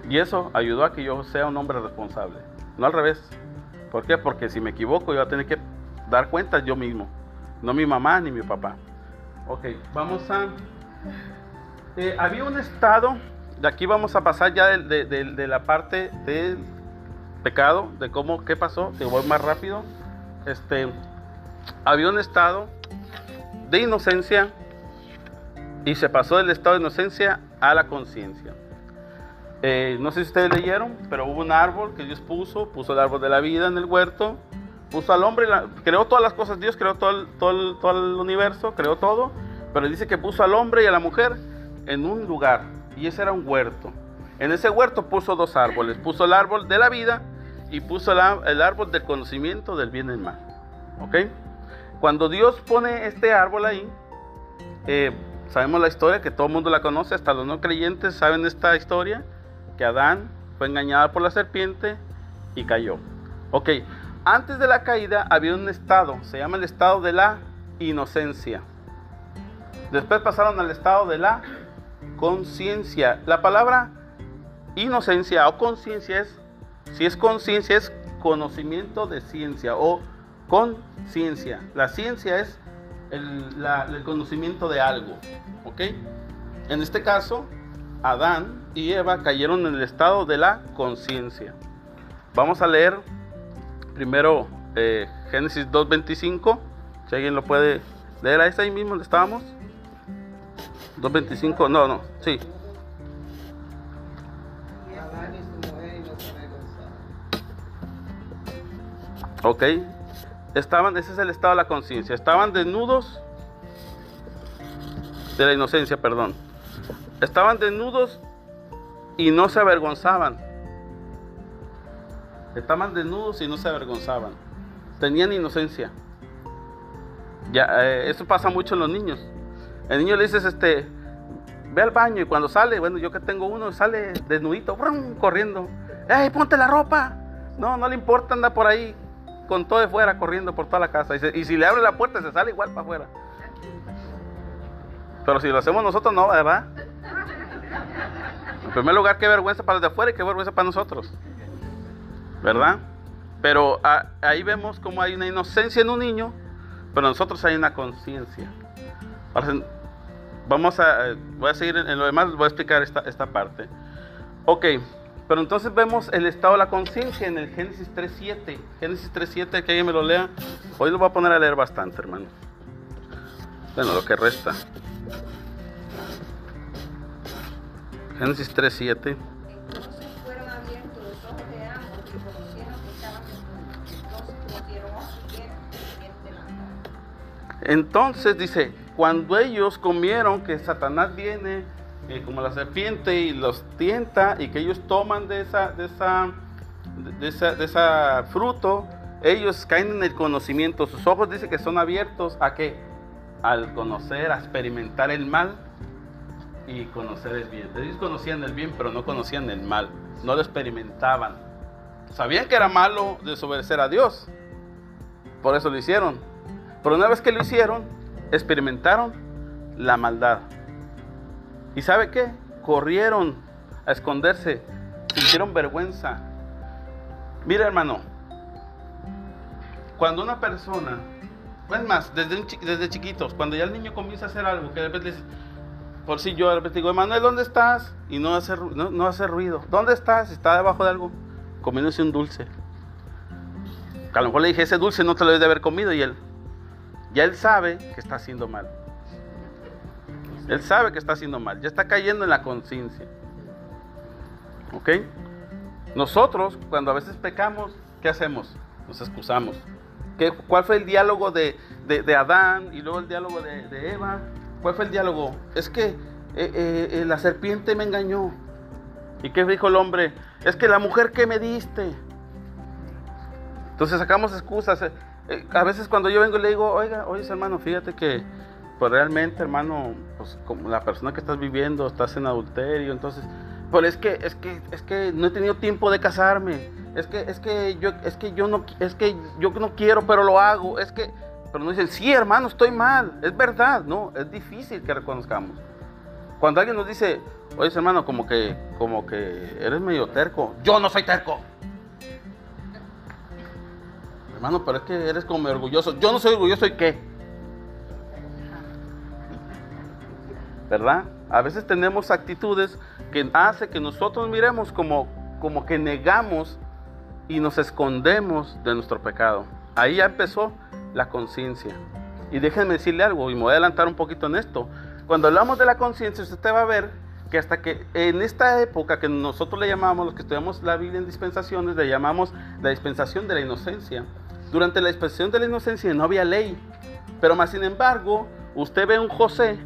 Y eso ayudó a que yo sea un hombre responsable, no al revés. ¿Por qué? Porque si me equivoco yo voy a tener que dar cuentas yo mismo, no mi mamá ni mi papá. Ok, vamos a... eh, había un estado, de aquí vamos a pasar ya de, la parte del pecado, de cómo, qué pasó, te voy más rápido. Este, había un estado de inocencia y se pasó del estado de inocencia a la conciencia. Eh, no sé si ustedes leyeron, pero hubo un árbol que Dios puso, puso el árbol de la vida en el huerto, puso al hombre, creó todas las cosas, Dios creó todo todo, todo el universo, creó todo, pero dice que puso al hombre y a la mujer en un lugar, y ese era un huerto. En ese huerto puso dos árboles, puso el árbol de la vida y puso el árbol del conocimiento del bien y el mal. ¿Ok? Cuando Dios pone este árbol ahí, eh, sabemos la historia, que todo el mundo la conoce, hasta los no creyentes saben esta historia, que Adán fue engañado por la serpiente y cayó. Ok, antes de la caída había un estado, se llama el estado de la inocencia. Después pasaron al estado de la conciencia. La palabra inocencia o conciencia es, si es conciencia, es conocimiento de ciencia o conciencia. La ciencia es el, conocimiento de algo, ¿ok? En este caso, Adán y Eva cayeron en el estado de la conciencia. Vamos a leer primero eh, Génesis 2.25, si alguien lo puede leer, ahí está ahí mismo donde estábamos. 2.25, no, no, sí. Ok. Estaban, ese es el estado de la conciencia. Estaban desnudos de la inocencia, perdón. Estaban desnudos y no se avergonzaban. Estaban desnudos y no se avergonzaban. Tenían inocencia. Ya, eh, eso pasa mucho en los niños. El niño le dices, este, ve al baño y cuando sale, bueno, yo que tengo uno, sale desnudito, brum, corriendo. ¡Ey, ponte la ropa! No, no le importa, anda por ahí con todo de fuera, corriendo por toda la casa. Y, si le abre la puerta, se sale igual para afuera. Pero si lo hacemos nosotros, no, ¿verdad? En primer lugar, qué vergüenza para los de afuera y qué vergüenza para nosotros. ¿Verdad? Pero ah, ahí vemos como hay una inocencia en un niño, pero nosotros hay una conciencia. Vamos a, eh, voy a seguir en, lo demás, voy a explicar esta, esta parte. Ok, pero entonces vemos el estado de la conciencia en el Génesis 3.7. Génesis 3.7, que alguien me lo lea. Hoy lo voy a poner a leer bastante, hermano. Bueno, lo que resta. Génesis 3.7. Entonces fueron abiertos los ojos de ambos y conocieron que estaban desnudos. Entonces cometieron ojo y vieron serpiente lanzada. Entonces dice, cuando ellos comieron que Satanás viene eh, como la serpiente y los tienta y que ellos toman de esa, de esa, de esa, fruto, ellos caen en el conocimiento. Sus ojos dice que son abiertos a qué? Al conocer, a experimentar el mal y conocer el bien. Ellos conocían el bien, pero no conocían el mal. No lo experimentaban. Sabían que era malo desobedecer a Dios. Por eso lo hicieron. Pero una vez que lo hicieron, experimentaron la maldad. ¿Y sabe qué? Corrieron a esconderse, sintieron vergüenza. Mira hermano, cuando una persona, es más, desde, desde chiquitos, cuando ya el niño comienza a hacer algo, que de repente dice, por si yo de repente digo, Emanuel, ¿dónde estás? Y no hace, no, no hace ruido. ¿Dónde estás? Está debajo de algo, comiéndose un dulce. A lo mejor le dije, ese dulce no te lo debes de haber comido y él, ya él sabe que está haciendo mal. Él sabe que está haciendo mal, ya está cayendo en la conciencia. ¿Ok? Nosotros, cuando a veces pecamos, ¿qué hacemos? Nos excusamos. ¿Qué, ¿Cuál fue el diálogo de, de- Adán y luego el diálogo de, de Eva? ¿Cuál fue el diálogo? Es que eh, eh, eh, la serpiente me engañó. ¿Y qué dijo el hombre? Es que la mujer que me diste. Entonces sacamos excusas. Eh, a veces cuando yo vengo y le digo, oiga, oye hermano, fíjate que pues realmente hermano, pues como la persona que estás viviendo, estás en adulterio, entonces, pero es que, es que, es que no he tenido tiempo de casarme, es que, es que yo, es que yo no, es que yo no quiero, pero lo hago, es que, pero no dicen, sí hermano, estoy mal, es verdad, no, es difícil que reconozcamos. Cuando alguien nos dice, oye hermano, como que, como que eres medio terco, yo no soy terco. Hermano, pero es que eres como orgulloso. Yo no soy orgulloso y qué. ¿Verdad? A veces tenemos actitudes que hace que nosotros miremos como, como que negamos y nos escondemos de nuestro pecado. Ahí ya empezó la conciencia. Y déjenme decirle algo, y me voy a adelantar un poquito en esto. cuando hablamos de la conciencia, usted va a ver que hasta que en esta época que nosotros le llamamos, los que estudiamos la Biblia en dispensaciones, le llamamos la dispensación de la inocencia. Durante la dispensación de la inocencia no había ley, pero más sin embargo, usted ve un José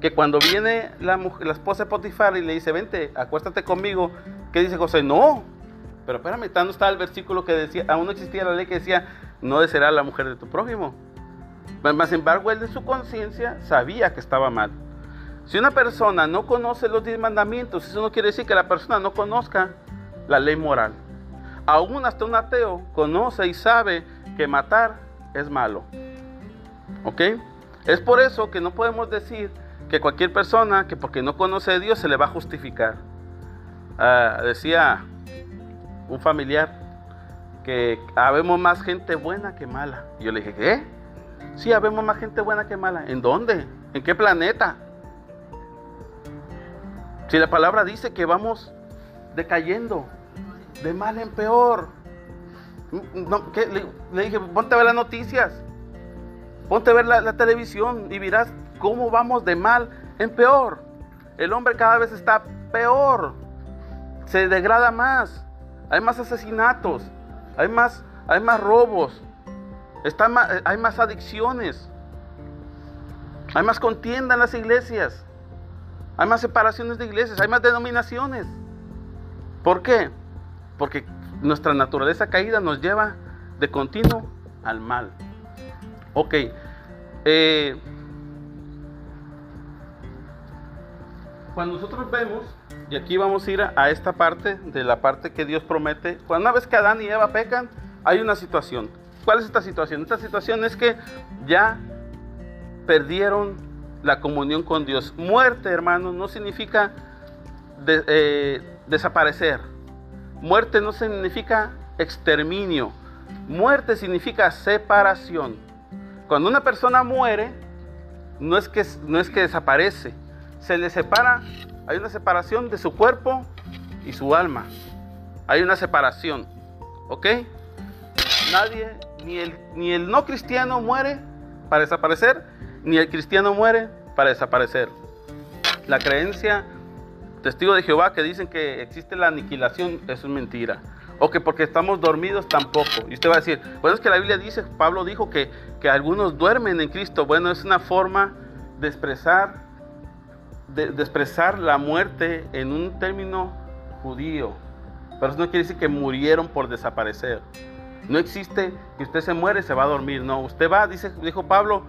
que cuando viene la, mujer, la esposa de Potifar y le dice, vente, acuéstate conmigo, ¿qué dice José? No, pero espérame, no está el versículo que decía, aún no existía la ley que decía, no será la mujer de tu prójimo. Más sin embargo, él de su conciencia sabía que estaba mal. Si una persona no conoce los diez mandamientos, eso no quiere decir que la persona no conozca la ley moral. Aún hasta un ateo conoce y sabe que matar es malo. ¿Ok? Es por eso que no podemos decir que cualquier persona que porque no conoce a Dios se le va a justificar. Ah, decía un familiar que habemos más gente buena que mala. Y yo le dije, ¿qué? Sí, habemos más gente buena que mala. ¿En dónde? ¿En qué planeta? Si la palabra dice que vamos decayendo de mal en peor. le, dije, ponte a ver las noticias. Ponte a ver la, televisión y verás cómo vamos de mal en peor. El hombre cada vez está peor. Se degrada más. Hay más asesinatos. Hay más, hay más robos. Hay más adicciones. Hay más contienda en las iglesias. Hay más separaciones de iglesias, hay más denominaciones. ¿Por qué? Porque nuestra naturaleza caída nos lleva de continuo al mal. Ok. Eh, cuando nosotros vemos, y aquí vamos a ir a, esta parte, de la parte que Dios promete, cuando una vez que Adán y Eva pecan, hay una situación. ¿Cuál es esta situación? Esta situación es que ya perdieron la comunión con Dios. Muerte, hermanos, no significa eh, desaparecer. Muerte no significa exterminio. Muerte significa separación. Cuando una persona muere, no es que, no es que desaparece. Se le separa, hay una separación de su cuerpo y su alma. Hay una separación. ¿Ok? Nadie, ni el, ni el no cristiano muere para desaparecer, ni el cristiano muere para desaparecer. La creencia, testigo de Jehová, que dicen que existe la aniquilación, eso es mentira. O que porque estamos dormidos tampoco. Y usted va a decir, bueno, es que la Biblia dice, Pablo dijo que, que algunos duermen en Cristo. Bueno, es una forma de expresar, de, expresar la muerte en un término judío. Pero eso no quiere decir que murieron por desaparecer. No existe que usted se muere se va a dormir. No, usted va, dice, dijo Pablo,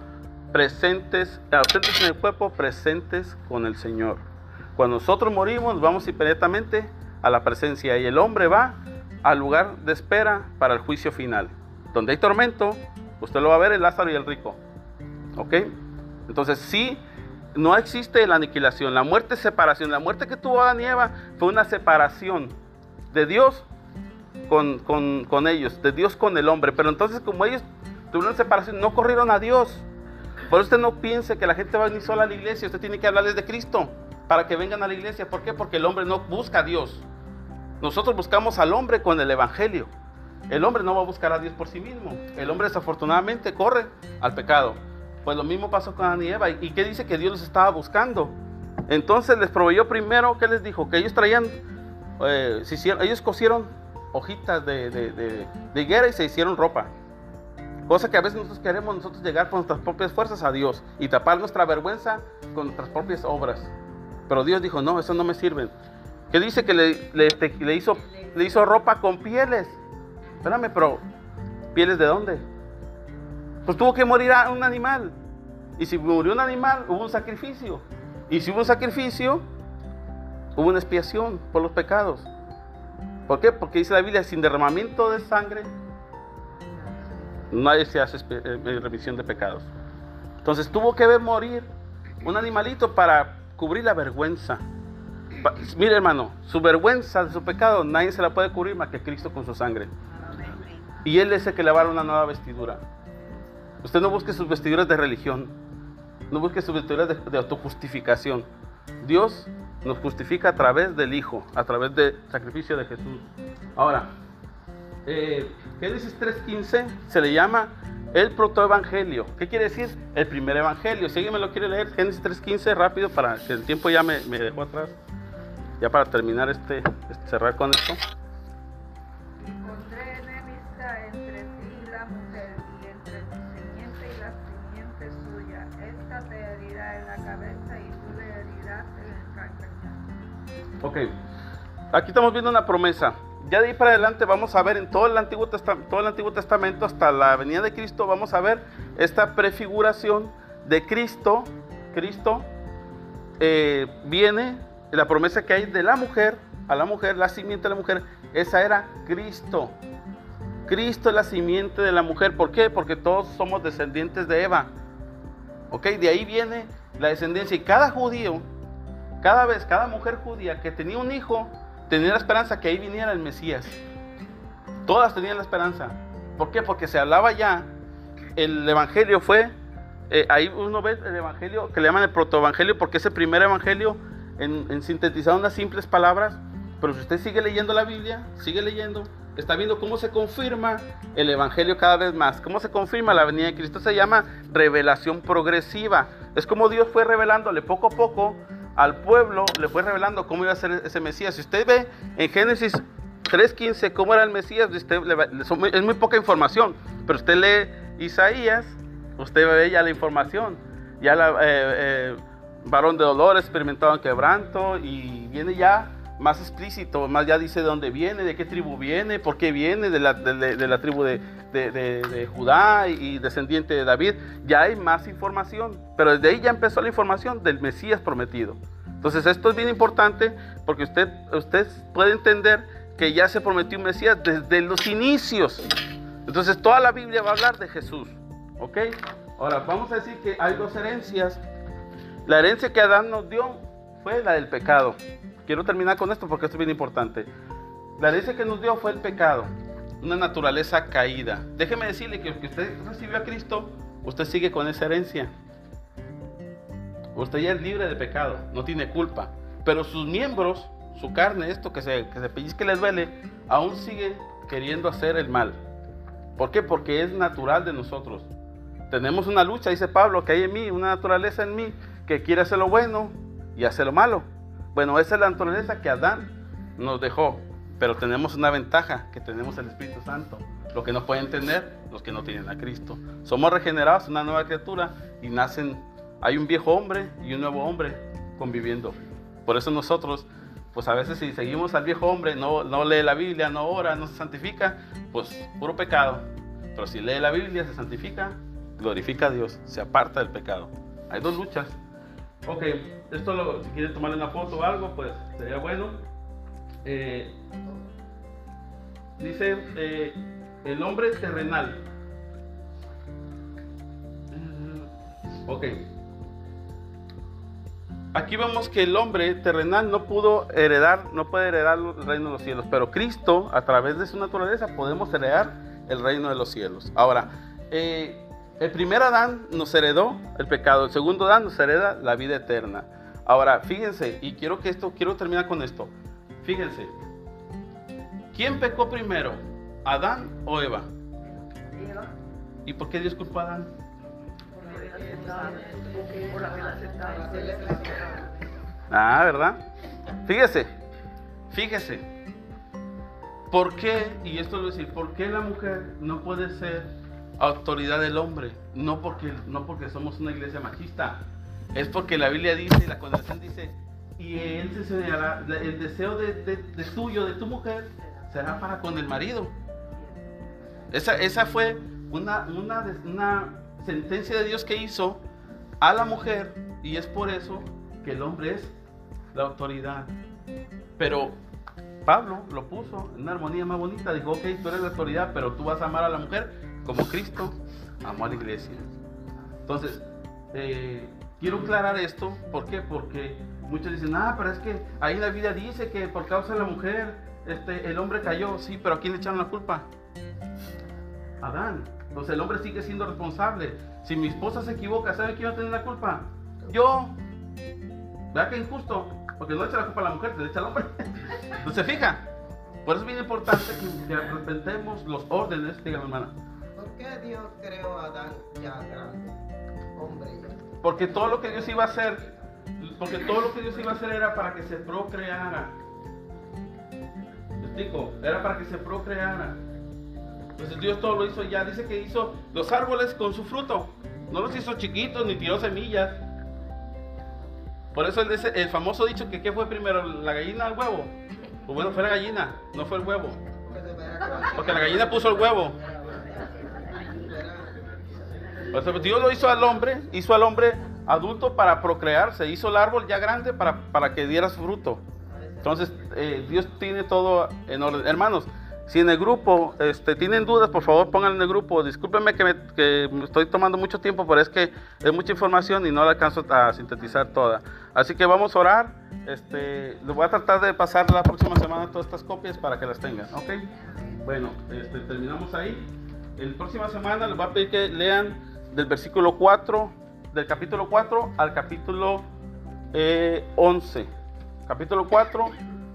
presentes, ausentes en el cuerpo, presentes con el Señor. Cuando nosotros morimos, vamos inmediatamente a la presencia y el hombre va al lugar de espera para el juicio final. Donde hay tormento, usted lo va a ver el Lázaro y el rico. ¿Ok? Entonces, sí, no existe la aniquilación. La muerte es separación. La muerte que tuvo Adán y Eva fue una separación de Dios con, con, con ellos, de Dios con el hombre. Pero entonces, como ellos tuvieron separación, no corrieron a Dios. Por eso usted no piense que la gente va a venir sola a la iglesia. Usted tiene que hablarles de Cristo para que vengan a la iglesia. ¿Por qué? Porque el hombre no busca a Dios. Nosotros buscamos al hombre con el Evangelio. El hombre no va a buscar a Dios por sí mismo. El hombre desafortunadamente corre al pecado. Pues lo mismo pasó con Adán y Eva. ¿Y qué dice que Dios los estaba buscando? Entonces les proveyó primero, ¿qué les dijo? Que ellos traían, eh, ellos cosieron hojitas de, de higuera y se hicieron ropa. Cosa que a veces nosotros queremos nosotros llegar por nuestras propias fuerzas a Dios y tapar nuestra vergüenza con nuestras propias obras. Pero Dios dijo, no, eso no me sirve. ¿Qué dice que le, le, hizo, le hizo ropa con pieles? Espérame, pero ¿pieles de dónde? Pues tuvo que morir a un animal. Y si murió un animal, hubo un sacrificio. Y si hubo un sacrificio, hubo una expiación por los pecados. ¿Por qué? Porque dice la Biblia, sin derramamiento de sangre nadie se hace eh, eh, revisión de pecados. Entonces tuvo que ver morir un animalito para cubrir la vergüenza. Mire hermano, su vergüenza su pecado nadie se la puede cubrir más que Cristo con su sangre. Y Él es el que le va a dar una nueva vestidura. Usted no busque sus vestiduras de religión, no busque sus vestiduras de, de autojustificación. Dios nos justifica a través del Hijo, a través del sacrificio de Jesús. Ahora, eh, Génesis 3.15 se le llama el protoevangelio. ¿Qué quiere decir? El primer evangelio. Si alguien me lo quiere leer, Génesis 3.15, rápido, para que el tiempo ya me, me dejó atrás. Ya para terminar este, este- cerrar con esto. Y pondré enemistad entre ti y la mujer, y entre tu simiente y la simiente suya. Esta te herirá en la cabeza y tú le herirás en el calcañar. Ok, aquí estamos viendo una promesa. Ya de ahí para adelante vamos a ver en todo el, Antiguo Testamento, todo el Antiguo Testamento hasta la venida de Cristo, vamos a ver esta prefiguración de Cristo. Cristo eh, viene, la promesa que hay de la mujer, a la mujer, la simiente de la mujer, esa era Cristo. Cristo es la simiente de la mujer. ¿Por qué? Porque todos somos descendientes de Eva. ¿Ok? De ahí viene la descendencia. Y cada judío, cada vez, cada mujer judía que tenía un hijo, tenía la esperanza que ahí viniera el Mesías. Todas tenían la esperanza. ¿Por qué? Porque se hablaba ya, el Evangelio fue, eh, ahí uno ve el Evangelio que le llaman el protoevangelio porque es el primer Evangelio en, en sintetizar unas simples palabras. Pero si usted sigue leyendo la Biblia, sigue leyendo, está viendo cómo se confirma el Evangelio cada vez más, cómo se confirma la venida de Cristo. Se llama revelación progresiva. Es como Dios fue revelándole poco a poco al pueblo, le fue revelando cómo iba a ser ese Mesías. Si usted ve en Génesis 3.15 cómo era el Mesías, es muy poca información, pero usted lee Isaías, usted ve ya la información. Ya la, eh, eh, varón de dolor, experimentado en quebranto y viene ya más explícito, más ya dice de dónde viene, de qué tribu viene, por qué viene, de la, de- la tribu de- de Judá y descendiente de David. Ya hay más información, pero desde ahí ya empezó la información del Mesías prometido. Entonces esto es bien importante porque usted, usted puede entender que ya se prometió un Mesías desde los inicios. Entonces toda la Biblia va a hablar de Jesús. ¿Ok? Ahora vamos a decir que hay dos herencias. La herencia que Adán nos dio fue la del pecado. Quiero terminar con esto porque esto es bien importante. La herencia que nos dio fue el pecado, una naturaleza caída. Déjeme decirle que que usted recibió a Cristo, usted sigue con esa herencia. Usted ya es libre de pecado, no tiene culpa. Pero sus miembros, su carne, esto que se, que se pellizque y le duele, aún sigue queriendo hacer el mal. ¿Por qué? Porque es natural de nosotros. Tenemos una lucha, dice Pablo, que hay en mí, una naturaleza en mí que quiere hacer lo bueno y hacer lo malo. Bueno, esa es la naturaleza que Adán nos dejó. Pero tenemos una ventaja, que tenemos el Espíritu Santo. Lo que no pueden entender los que no tienen a Cristo. Somos regenerados, una nueva criatura, y nacen, hay un viejo hombre y un nuevo hombre conviviendo. Por eso nosotros, pues a veces si seguimos al viejo hombre, no, no lee la Biblia, no ora, no se santifica, pues puro pecado. Pero si lee la Biblia, se santifica, glorifica a Dios, se aparta del pecado. Hay dos luchas. Ok, esto lo, si quieren tomarle una foto o algo, pues sería bueno. Eh, dice eh, el hombre terrenal. Mm, Ok. Aquí vemos que el hombre terrenal no pudo heredar, no puede heredar el reino de los cielos, pero Cristo, a través de su naturaleza, podemos heredar el reino de los cielos. Ahora, eh, el primer Adán nos heredó el pecado, el segundo Adán nos hereda la vida eterna. Ahora, fíjense, y quiero que esto, quiero terminar con esto. Fíjense, ¿quién pecó primero, Adán o Eva? Eva, ¿Y por qué Dios culpó a Adán? Ah, ¿verdad? Fíjese, fíjese. ¿Por qué, y esto lo voy a decir, por qué la mujer no puede ser autoridad del hombre? No porque, no porque somos una iglesia machista, es porque la Biblia dice, la condenación dice, y él se señalará, el deseo de, de- de tuyo, de tu mujer, será para con el marido. Esa, esa fue una, una, una sentencia de Dios que hizo a la mujer y es por eso que el hombre es la autoridad. Pero Pablo lo puso en una armonía más bonita. Dijo, ok, tú eres la autoridad, pero tú vas a amar a la mujer como Cristo amó a la iglesia. Entonces, eh, quiero aclarar esto. ¿Por qué? Porque muchos dicen, ah, pero es que ahí la Biblia dice que por causa de la mujer este, el hombre cayó. Sí, pero ¿a quién le echaron la culpa? Adán. Entonces el hombre sigue siendo responsable. Si mi esposa se equivoca, ¿sabe quién va a tener la culpa? Yo. ¿Verdad que injusto? Porque no echa la culpa a la mujer, se le echa al hombre. Entonces, fija. Por eso es bien importante que, que respetemos los órdenes, dígame hermana. Qué Dios creó a Adán ya grande? Hombre ya. Porque todo lo que Dios iba a hacer, porque todo lo que Dios iba a hacer era para que se procreara. ¿Me explico? Era para que se procreara. Entonces Dios todo lo hizo ya. Dice que hizo los árboles con su fruto. No los hizo chiquitos ni tiró semillas. Por eso el famoso dicho que ¿qué fue primero? ¿La gallina o el huevo? Pues bueno, fue la gallina, no fue el huevo. Porque la gallina puso el huevo. O sea, Dios lo hizo al hombre, hizo al hombre adulto para procrearse, hizo el árbol ya grande para, para que diera su fruto. Entonces, eh, Dios tiene todo en orden. Hermanos, si en el grupo este, tienen dudas, por favor pongan en el grupo. Discúlpenme que me, que estoy tomando mucho tiempo, pero es que es mucha información y no la alcanzo a sintetizar toda. Así que vamos a orar. Este, les voy a tratar de pasar la próxima semana todas estas copias para que las tengan, ¿ok? Bueno, este, terminamos ahí. La próxima semana les voy a pedir que lean del versículo 4, del capítulo 4 al capítulo eh, 11. Capítulo 4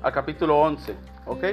al capítulo 11, ¿ok?